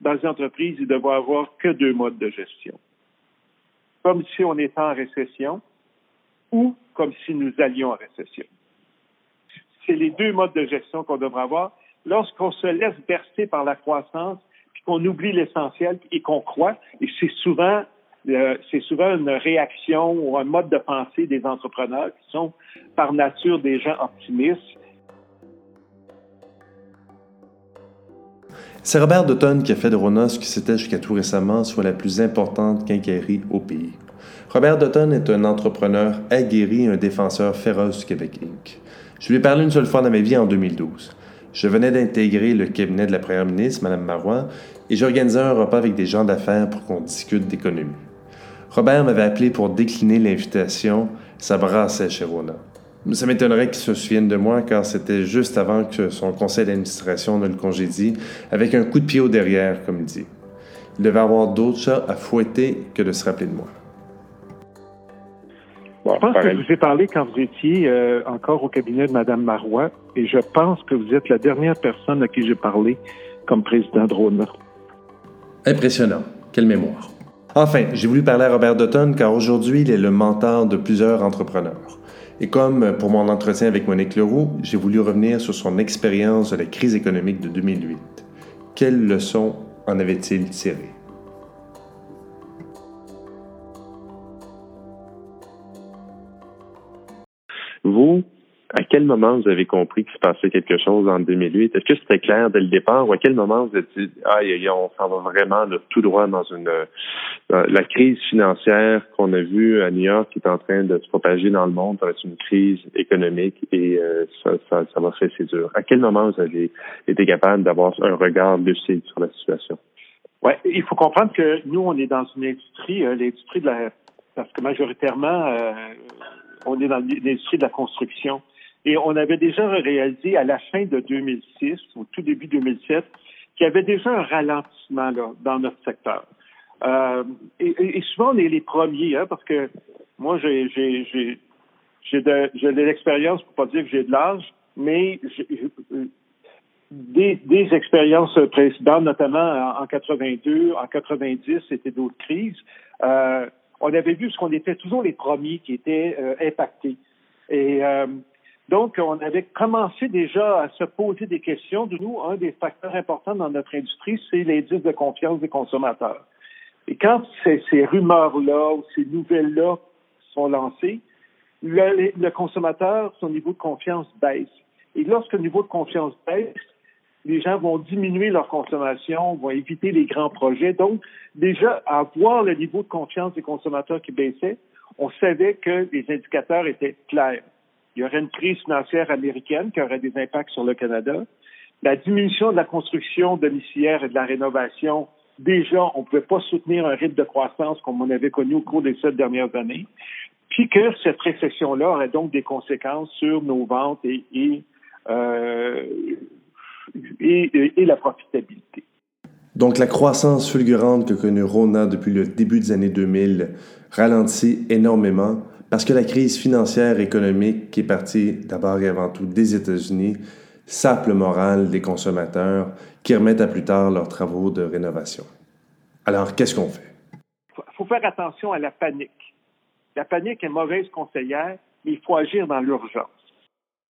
dans les entreprises, il devrait avoir que deux modes de gestion. Comme si on était en récession ou comme si nous allions en récession. C'est les deux modes de gestion qu'on devrait avoir. Lorsqu'on se laisse bercer par la croissance, puis qu'on oublie l'essentiel et qu'on croit, et c'est souvent euh, c'est souvent une réaction ou un mode de pensée des entrepreneurs qui sont par nature des gens optimistes. C'est Robert Dutton qui a fait de Rona ce qui c'était jusqu'à tout récemment soit la plus importante quincaillerie au pays. Robert Dutton est un entrepreneur aguerri et un défenseur féroce du Québec Inc. Je lui ai parlé une seule fois dans ma vie en 2012. Je venais d'intégrer le cabinet de la première ministre, Mme Marois, et j'organisais un repas avec des gens d'affaires pour qu'on discute d'économie. Robert m'avait appelé pour décliner l'invitation. Ça brassait chez Rona. Ça m'étonnerait qu'il se souvienne de moi car c'était juste avant que son conseil d'administration ne le congédie, avec un coup de pied au derrière, comme il dit. Il devait avoir d'autres chats à fouetter que de se rappeler de moi. je pense que je vous ai parlé quand vous étiez euh, encore au cabinet de Mme Marois et je pense que vous êtes la dernière personne à qui j'ai parlé comme président de Rona. Impressionnant. Quelle mémoire. Enfin, j'ai voulu parler à Robert Dutton car aujourd'hui, il est le mentor de plusieurs entrepreneurs. Et comme pour mon entretien avec Monique Leroux, j'ai voulu revenir sur son expérience de la crise économique de 2008. Quelles leçons en avait-il tirées? Vous, à quel moment vous avez compris qu'il se passait quelque chose en 2008? Est-ce que c'était clair dès le départ ou à quel moment vous êtes dit, ah, on s'en va vraiment tout droit dans une la crise financière qu'on a vue à New York qui est en train de se propager dans le monde, ça va être une crise économique et euh, ça, ça, ça va faire ses dur. À quel moment vous avez été capable d'avoir un regard lucide sur la situation? Oui, il faut comprendre que nous, on est dans une industrie, euh, l'industrie de la parce que majoritairement, euh, on est dans l'industrie de la construction. Et on avait déjà réalisé à la fin de 2006, au tout début 2007, qu'il y avait déjà un ralentissement là, dans notre secteur. Euh, et, souvent, on est les premiers, hein, parce que moi, j'ai, de, de l'expérience, pour pas dire que j'ai de l'âge, mais des, des expériences précédentes, notamment en, 82, en 90, c'était d'autres crises. Euh, on avait vu ce qu'on était toujours les premiers qui étaient euh, impactés. Et euh, donc, on avait commencé déjà à se poser des questions. Nous, un des facteurs importants dans notre industrie, c'est l'indice de confiance des consommateurs. Et quand ces, ces rumeurs-là ou ces nouvelles-là sont lancées, le, le, consommateur, son niveau de confiance baisse. Et lorsque le niveau de confiance baisse, les gens vont diminuer leur consommation, vont éviter les grands projets. Donc, déjà, à voir le niveau de confiance des consommateurs qui baissait, on savait que les indicateurs étaient clairs il y aurait une crise financière américaine qui aurait des impacts sur le Canada. La diminution de la construction domiciliaire et de la rénovation, déjà, on ne pouvait pas soutenir un rythme de croissance comme on avait connu au cours des sept dernières années. Puis que cette récession-là aurait donc des conséquences sur nos ventes et, euh, la profitabilité. Donc la croissance fulgurante que connaît Rona depuis le début des années 2000 ralentit énormément parce que la crise financière et économique qui est partie d'abord et avant tout des États-Unis sape le moral des consommateurs qui remettent à plus tard leurs travaux de rénovation. Alors, qu'est-ce qu'on fait? Il faut faire attention à la panique. La panique est mauvaise conseillère, mais il faut agir dans l'urgence.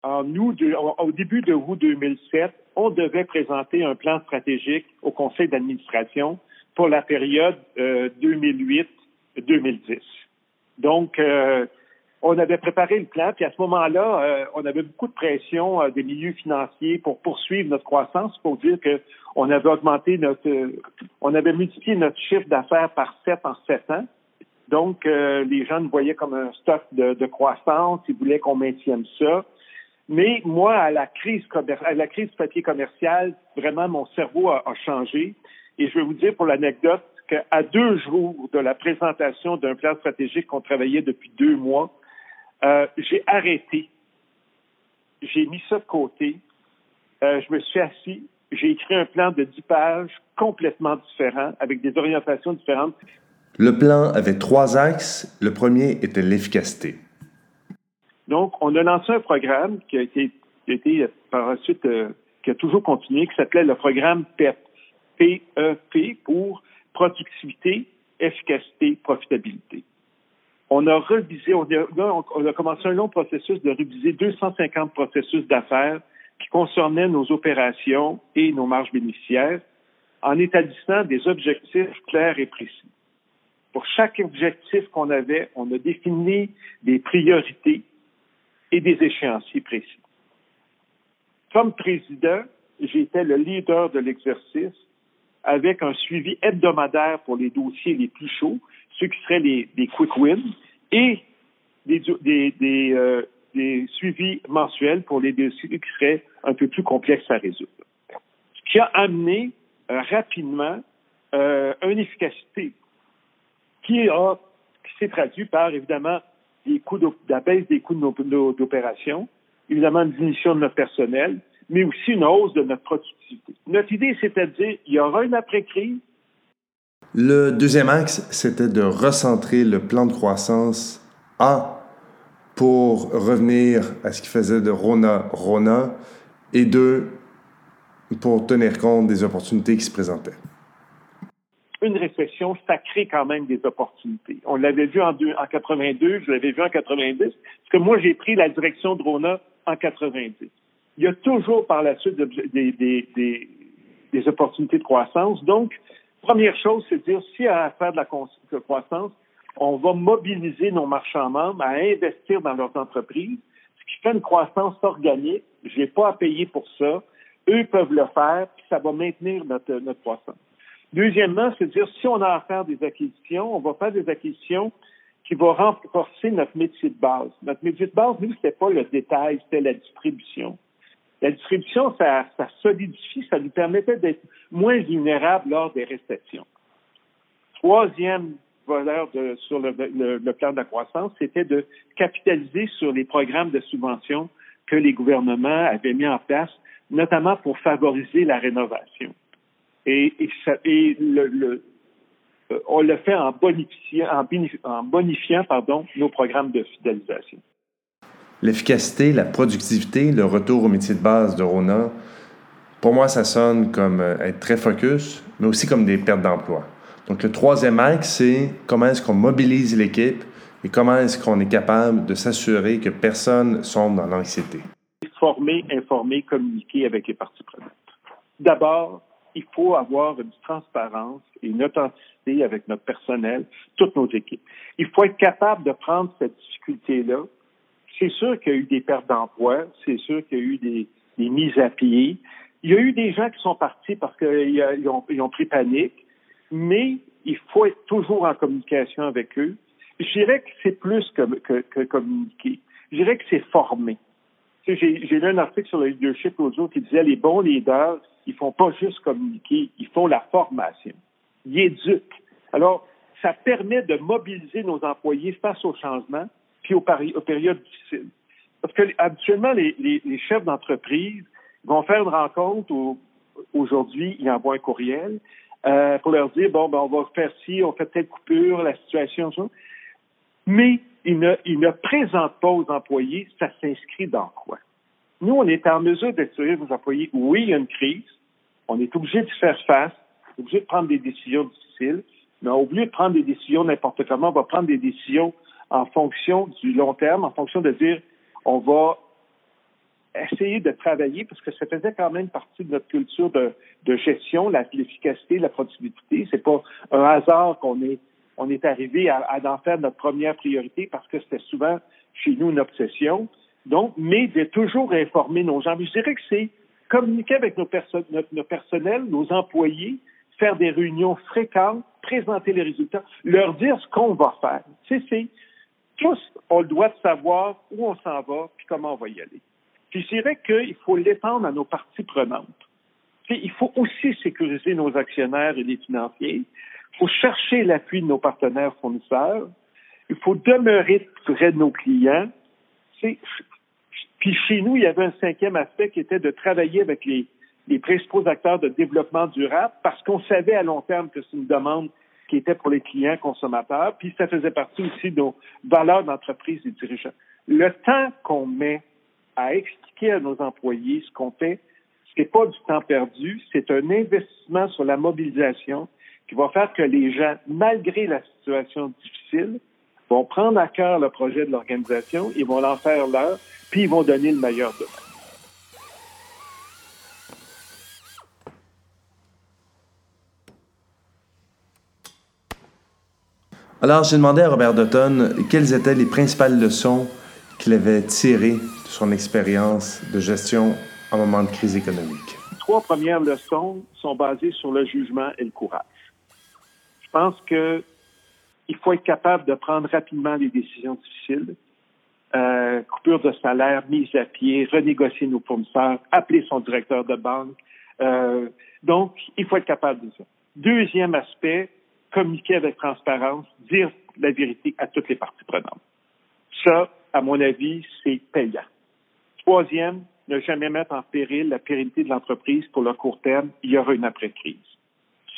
En nous, au début de août 2007, on devait présenter un plan stratégique au conseil d'administration pour la période 2008-2010. Euh, donc, euh, on avait préparé le plan, puis à ce moment-là, euh, on avait beaucoup de pression euh, des milieux financiers pour poursuivre notre croissance, pour dire que on avait augmenté notre, on avait multiplié notre chiffre d'affaires par sept en sept ans. Donc, les gens nous voyaient comme un stock de, croissance, ils voulaient qu'on maintienne ça. Mais moi, à la crise, à la crise papier commercial, vraiment, mon cerveau a changé. Et je vais vous dire pour l'anecdote, qu'à deux jours de la présentation d'un plan stratégique qu'on travaillait depuis deux mois, euh, j'ai arrêté, j'ai mis ça de côté, euh, je me suis assis, j'ai écrit un plan de dix pages complètement différent, avec des orientations différentes. Le plan avait trois axes. Le premier était l'efficacité. Donc, on a lancé un programme qui a été, qui a été par la suite, euh, qui a toujours continué, qui s'appelait le programme PEP, PEP pour productivité, efficacité, profitabilité. On a revisé, on a, commencé un long processus de réviser 250 processus d'affaires qui concernaient nos opérations et nos marges bénéficiaires en établissant des objectifs clairs et précis. Pour chaque objectif qu'on avait, on a défini des priorités et des échéanciers précis. Comme président, j'étais le leader de l'exercice avec un suivi hebdomadaire pour les dossiers les plus chauds, ceux qui seraient les, quick wins, et des, des, euh, des, suivis mensuels pour les dossiers qui seraient un peu plus complexes à résoudre. Ce qui a amené euh, rapidement euh, une efficacité qui a qui s'est traduit par évidemment des coûts de, la baisse des coûts d'opération, évidemment une diminution de notre personnel, mais aussi une hausse de notre productivité. Notre idée, c'était de dire, il y aura une après-crise. Le deuxième axe, c'était de recentrer le plan de croissance en pour revenir à ce qui faisait de Rona Rona, et deux, pour tenir compte des opportunités qui se présentaient une récession, ça crée quand même des opportunités. On l'avait vu en, en 82, je l'avais vu en 90, parce que moi, j'ai pris la direction de Rona en 90. Il y a toujours par la suite des, opportunités de croissance. Donc, première chose, c'est de dire, si à faire de la croissance, on va mobiliser nos marchands membres à investir dans leurs entreprises, ce qui fait une croissance organique. Je n'ai pas à payer pour ça. Eux peuvent le faire, puis ça va maintenir notre, notre croissance. Deuxièmement, c'est de dire si on a à faire des acquisitions, on va faire des acquisitions qui vont renforcer notre métier de base. Notre métier de base, nous, c'était pas le détail, c'était la distribution. La distribution, ça, ça solidifie, ça nous permettait d'être moins vulnérables lors des récessions. Troisième valeur de, sur le, le, plan de la croissance, c'était de capitaliser sur les programmes de subvention que les gouvernements avaient mis en place, notamment pour favoriser la rénovation. Et, et, le, le, euh, on le fait en bonifiant, en, bonifiant pardon, nos programmes de fidélisation. L'efficacité, la productivité, le retour au métier de base de Rona, pour moi, ça sonne comme euh, être très focus, mais aussi comme des pertes d'emploi. Donc, le troisième axe, c'est comment est-ce qu'on mobilise l'équipe et comment est-ce qu'on est capable de s'assurer que personne sombre dans l'anxiété. Former, informer, communiquer avec les parties prenantes. D'abord, il faut avoir une transparence et une authenticité avec notre personnel, toutes nos équipes. Il faut être capable de prendre cette difficulté-là. C'est sûr qu'il y a eu des pertes d'emploi, c'est sûr qu'il y a eu des, mises à pied. Il y a eu des gens qui sont partis parce qu'ils ont, pris panique, mais il faut être toujours en communication avec eux. Je dirais que c'est plus que, que, que communiquer. Je dirais que c'est former. J'ai lu un article sur le leadership l'autre qui disait les bons leaders, ils font pas juste communiquer, ils font la formation. Ils éduquent. Alors, ça permet de mobiliser nos employés face au changement puis aux, périodes difficiles. Parce que habituellement, les, chefs d'entreprise vont faire une rencontre aujourd'hui, ils envoient un courriel euh, pour leur dire bon, ben, on va faire ci, on fait telle coupure, la situation, ça. Mais ils ne, ils ne présentent pas aux employés, ça s'inscrit dans quoi? Nous, on est en mesure d'assurer aux employés, oui, il y a une crise, on est obligé de faire face, obligé de prendre des décisions difficiles, mais au lieu de prendre des décisions n'importe comment, on va prendre des décisions en fonction du long terme, en fonction de dire, on va essayer de travailler, parce que ça faisait quand même partie de notre culture de, gestion, l'efficacité, la productivité. C'est pas un hasard qu'on est, on est arrivé à, en faire notre première priorité parce que c'était souvent chez nous une obsession. Donc, mais de toujours informer nos gens. je dirais que c'est communiquer avec nos, notre, personnels, nos employés, faire des réunions fréquentes, présenter les résultats, leur dire ce qu'on va faire. C'est, c'est, tous, on doit savoir où on s'en va puis comment on va y aller. Puis je dirais qu'il faut l'étendre à nos parties prenantes. il faut aussi sécuriser nos actionnaires et les financiers. Il faut chercher l'appui de nos partenaires fournisseurs. Il faut demeurer près de nos clients. Puis chez nous, il y avait un cinquième aspect qui était de travailler avec les, principaux acteurs de développement durable parce qu'on savait à long terme que c'est une demande qui était pour les clients consommateurs, puis ça faisait partie aussi de nos valeurs d'entreprise et dirigeants. Le temps qu'on met à expliquer à nos employés ce qu'on fait, Ce n'est pas du temps perdu, c'est un investissement sur la mobilisation qui va faire que les gens, malgré la situation difficile, vont prendre à cœur le projet de l'organisation, ils vont en faire leur, puis ils vont donner le meilleur de Alors, j'ai demandé à Robert Dutton quelles étaient les principales leçons qu'il avait tirées de son expérience de gestion en moment de crise économique. Trois premières leçons sont basées sur le jugement et le courage. Je pense qu'il faut être capable de prendre rapidement des décisions difficiles. Euh, coupure de salaire, mise à pied, renégocier nos fournisseurs, appeler son directeur de banque. Euh, donc, il faut être capable de ça. Deuxième aspect, communiquer avec transparence, dire la vérité à toutes les parties prenantes. Ça, à mon avis, c'est payant. Troisième, ne jamais mettre en péril la pérennité de l'entreprise pour le court terme. Il y aura une après-crise.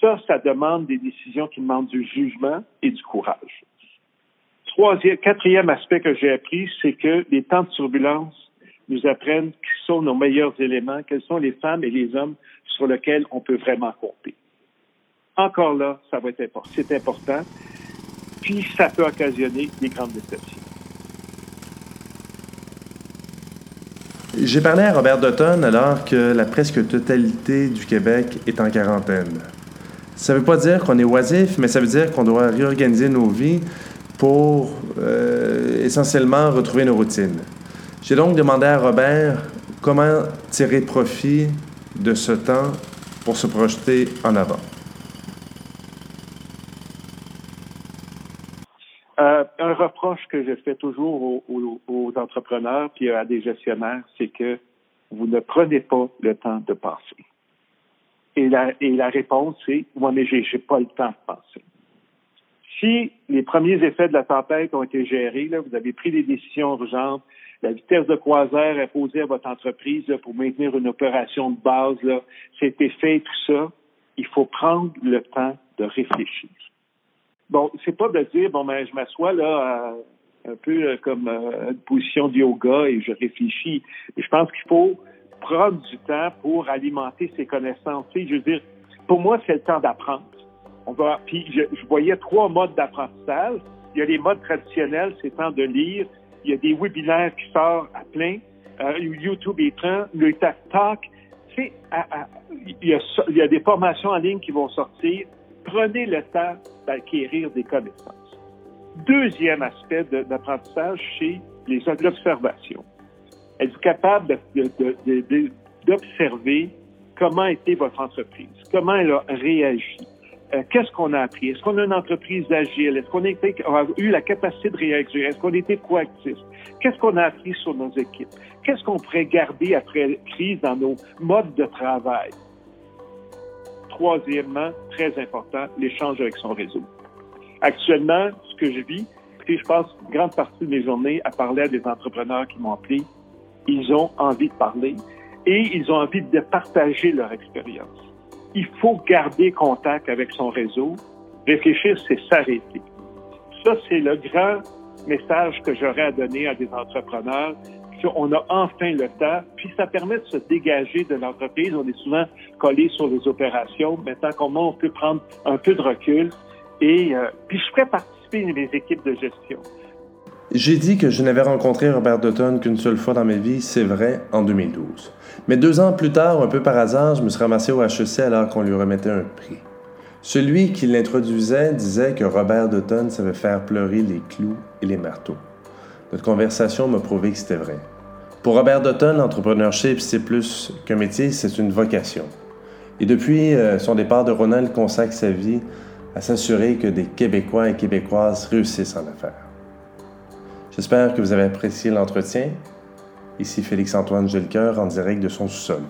Ça, ça demande des décisions qui demandent du jugement et du courage. Troisième, quatrième aspect que j'ai appris, c'est que les temps de turbulence nous apprennent qui sont nos meilleurs éléments, quelles sont les femmes et les hommes sur lesquels on peut vraiment compter encore là, ça va être important. C'est important. Puis ça peut occasionner des grandes déceptions. J'ai parlé à Robert Dutton alors que la presque totalité du Québec est en quarantaine. Ça ne veut pas dire qu'on est oisif, mais ça veut dire qu'on doit réorganiser nos vies pour euh, essentiellement retrouver nos routines. J'ai donc demandé à Robert comment tirer profit de ce temps pour se projeter en avant. Euh, un que je fais toujours aux, entrepreneurs puis à des gestionnaires, c'est que vous ne prenez pas le temps de passer. Et la, réponse, c'est moi, mais j'ai, j'ai pas le temps de passer. Si les premiers effets de la tempête ont été gérés, vous avez pris des décisions urgentes, la vitesse de croisière imposée à votre entreprise pour maintenir une opération de base, c'était fait, tout ça, il faut prendre le temps de réfléchir bon, c'est pas de dire, bon, ben, je m'assois là, un peu euh, comme euh, une position de yoga et je réfléchis. je pense qu'il faut prendre du temps pour alimenter ses connaissances. je veux dire, pour moi, c'est le temps d'apprendre. On va, puis je, voyais trois modes d'apprentissage. Il y a les modes traditionnels, c'est temps de lire. Il y a des webinaires qui sortent à plein. Euh, YouTube est plein. Le TAC Talk. il, y a, il y a des formations en ligne qui vont sortir prenez le temps d'acquérir des connaissances. Deuxième aspect d'apprentissage, c'est les l'observation. Êtes-vous capable d'observer comment était votre entreprise, comment elle a réagi, euh, qu'est-ce qu'on a appris, est-ce qu'on a une entreprise agile, est-ce qu'on a, eu la capacité de réagir, est-ce qu'on été proactif, qu'est-ce qu'on a appris sur nos équipes, qu'est-ce qu'on pourrait garder après crise dans nos modes de travail, troisièmement, très important, l'échange avec son réseau. Actuellement, ce que je vis, et je passe une grande partie de mes journées à parler à des entrepreneurs qui m'ont appelé. Ils ont envie de parler et ils ont envie de partager leur expérience. Il faut garder contact avec son réseau. Réfléchir, c'est s'arrêter. Ça, c'est le grand message que j'aurais à donner à des entrepreneurs on a enfin le temps, puis ça permet de se dégager de l'entreprise. On est souvent collé sur les opérations. Maintenant, comment on peut prendre un peu de recul et euh, puis je ferai participer mes équipes de gestion. J'ai dit que je n'avais rencontré Robert Dutton qu'une seule fois dans ma vie, c'est vrai, en 2012. Mais deux ans plus tard, un peu par hasard, je me suis ramassé au HEC alors qu'on lui remettait un prix. Celui qui l'introduisait disait que Robert Dutton savait faire pleurer les clous et les marteaux. Notre conversation m'a prouvé que c'était vrai. Pour Robert Dutton, l'entrepreneurship, c'est plus qu'un métier, c'est une vocation. Et depuis euh, son départ de Ronan, il consacre sa vie à s'assurer que des Québécois et Québécoises réussissent en affaires. J'espère que vous avez apprécié l'entretien. Ici Félix-Antoine Gelcoeur en direct de son sous-sol.